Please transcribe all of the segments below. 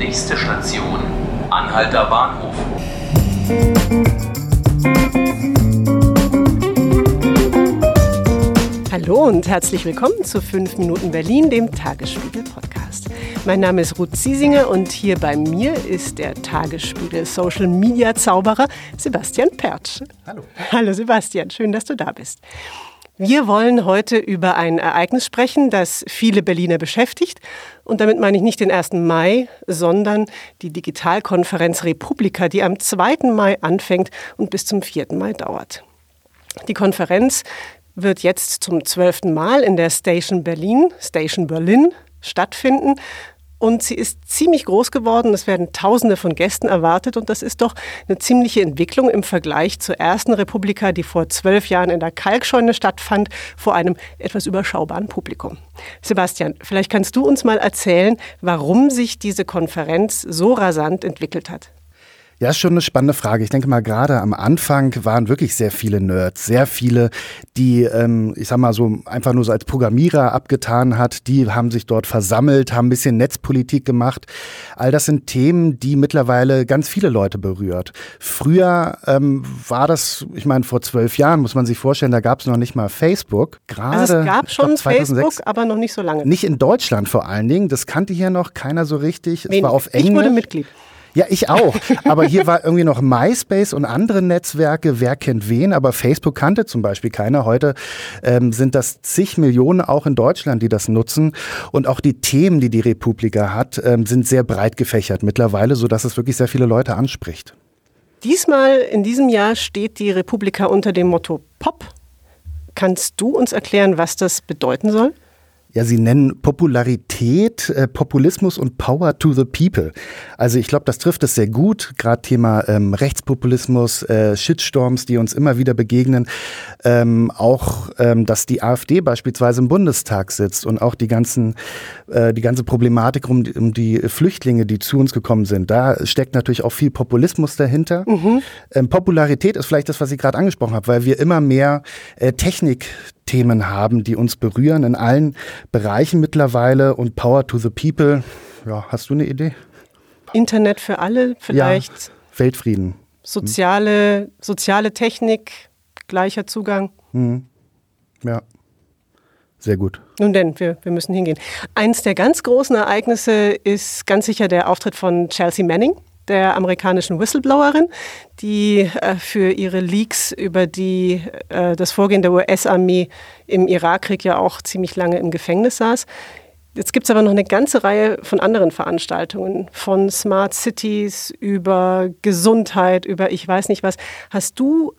Nächste Station, Anhalter Bahnhof. Hallo und herzlich willkommen zu 5 Minuten Berlin, dem Tagesspiegel Podcast. Mein Name ist Ruth Ziesinger und hier bei mir ist der Tagesspiegel Social Media Zauberer Sebastian Pertsch. Hallo. Hallo Sebastian, schön, dass du da bist. Wir wollen heute über ein Ereignis sprechen, das viele Berliner beschäftigt. Und damit meine ich nicht den 1. Mai, sondern die Digitalkonferenz Republika, die am 2. Mai anfängt und bis zum 4. Mai dauert. Die Konferenz wird jetzt zum zwölften Mal in der Station Berlin, Station Berlin, stattfinden. Und sie ist ziemlich groß geworden. Es werden Tausende von Gästen erwartet. Und das ist doch eine ziemliche Entwicklung im Vergleich zur ersten Republika, die vor zwölf Jahren in der Kalkscheune stattfand, vor einem etwas überschaubaren Publikum. Sebastian, vielleicht kannst du uns mal erzählen, warum sich diese Konferenz so rasant entwickelt hat. Ja, ist schon eine spannende Frage. Ich denke mal, gerade am Anfang waren wirklich sehr viele Nerds, sehr viele, die, ähm, ich sag mal so, einfach nur so als Programmierer abgetan hat, die haben sich dort versammelt, haben ein bisschen Netzpolitik gemacht. All das sind Themen, die mittlerweile ganz viele Leute berührt. Früher ähm, war das, ich meine, vor zwölf Jahren muss man sich vorstellen, da gab es noch nicht mal Facebook. Gerade, also es gab schon glaub, 2006, Facebook, aber noch nicht so lange. Nicht in Deutschland vor allen Dingen. Das kannte hier noch keiner so richtig. Wen? Es war auf Englisch. Ich wurde Mitglied. Ja, ich auch. Aber hier war irgendwie noch MySpace und andere Netzwerke. Wer kennt wen? Aber Facebook kannte zum Beispiel keiner. Heute ähm, sind das zig Millionen auch in Deutschland, die das nutzen. Und auch die Themen, die die Republika hat, ähm, sind sehr breit gefächert mittlerweile, sodass es wirklich sehr viele Leute anspricht. Diesmal in diesem Jahr steht die Republika unter dem Motto Pop. Kannst du uns erklären, was das bedeuten soll? Ja, Sie nennen Popularität, äh, Populismus und Power to the People. Also ich glaube, das trifft es sehr gut. Gerade Thema ähm, Rechtspopulismus, äh, Shitstorms, die uns immer wieder begegnen. Ähm, auch, ähm, dass die AfD beispielsweise im Bundestag sitzt und auch die ganzen, äh, die ganze Problematik um, um die Flüchtlinge, die zu uns gekommen sind. Da steckt natürlich auch viel Populismus dahinter. Mhm. Ähm, Popularität ist vielleicht das, was ich gerade angesprochen habe, weil wir immer mehr äh, Technik Themen haben, die uns berühren in allen Bereichen mittlerweile und Power to the People. Ja, hast du eine Idee? Internet für alle vielleicht. Ja, Weltfrieden. Soziale, soziale Technik, gleicher Zugang. Mhm. Ja. Sehr gut. Nun denn, wir, wir müssen hingehen. Eins der ganz großen Ereignisse ist ganz sicher der Auftritt von Chelsea Manning der amerikanischen Whistleblowerin, die äh, für ihre Leaks über die, äh, das Vorgehen der US-Armee im Irakkrieg ja auch ziemlich lange im Gefängnis saß. Jetzt gibt es aber noch eine ganze Reihe von anderen Veranstaltungen, von Smart Cities über Gesundheit, über ich weiß nicht was. Hast du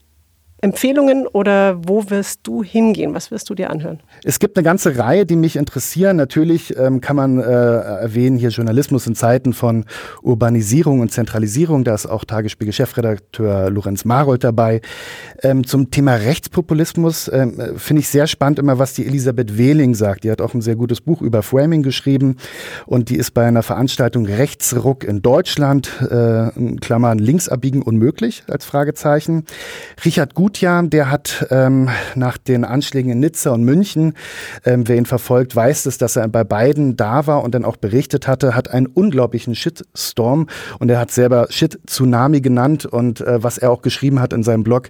Empfehlungen oder wo wirst du hingehen? Was wirst du dir anhören? Es gibt eine ganze Reihe, die mich interessieren. Natürlich ähm, kann man äh, erwähnen hier Journalismus in Zeiten von Urbanisierung und Zentralisierung. Da ist auch Tagesspiegel-Chefredakteur Lorenz Marold dabei. Ähm, zum Thema Rechtspopulismus ähm, finde ich sehr spannend immer, was die Elisabeth Wehling sagt. Die hat auch ein sehr gutes Buch über Framing geschrieben und die ist bei einer Veranstaltung Rechtsruck in Deutschland, äh, in Klammern links abbiegen unmöglich als Fragezeichen. Richard Gut Gutjahr, der hat ähm, nach den Anschlägen in Nizza und München, ähm, wer ihn verfolgt, weiß es, dass er bei beiden da war und dann auch berichtet hatte, hat einen unglaublichen Shitstorm und er hat selber Shit-Tsunami genannt und äh, was er auch geschrieben hat in seinem Blog,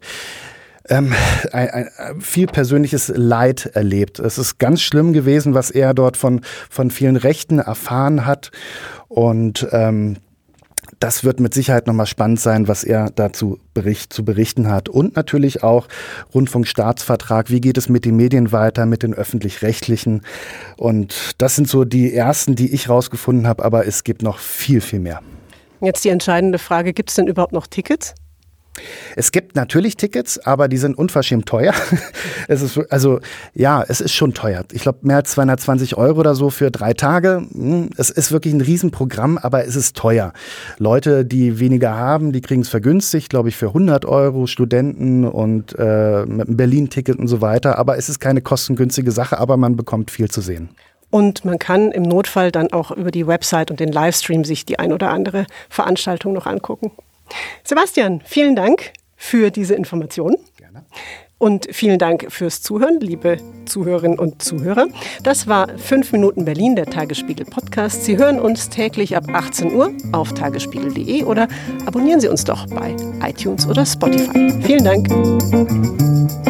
ähm, ein, ein, viel persönliches Leid erlebt. Es ist ganz schlimm gewesen, was er dort von, von vielen Rechten erfahren hat. Und ähm, das wird mit Sicherheit nochmal spannend sein, was er dazu bericht, zu berichten hat. Und natürlich auch Rundfunkstaatsvertrag. Wie geht es mit den Medien weiter, mit den öffentlich-rechtlichen? Und das sind so die ersten, die ich rausgefunden habe. Aber es gibt noch viel, viel mehr. Jetzt die entscheidende Frage, gibt es denn überhaupt noch Tickets? Es gibt natürlich Tickets, aber die sind unverschämt teuer. es ist, also ja, es ist schon teuer. Ich glaube, mehr als 220 Euro oder so für drei Tage. Hm, es ist wirklich ein Riesenprogramm, aber es ist teuer. Leute, die weniger haben, die kriegen es vergünstigt, glaube ich, für 100 Euro, Studenten und äh, mit einem Berlin-Ticket und so weiter. Aber es ist keine kostengünstige Sache, aber man bekommt viel zu sehen. Und man kann im Notfall dann auch über die Website und den Livestream sich die ein oder andere Veranstaltung noch angucken. Sebastian, vielen Dank für diese Information. Gerne. Und vielen Dank fürs Zuhören, liebe Zuhörerinnen und Zuhörer. Das war 5 Minuten Berlin, der Tagesspiegel Podcast. Sie hören uns täglich ab 18 Uhr auf tagesspiegel.de oder abonnieren Sie uns doch bei iTunes oder Spotify. Vielen Dank.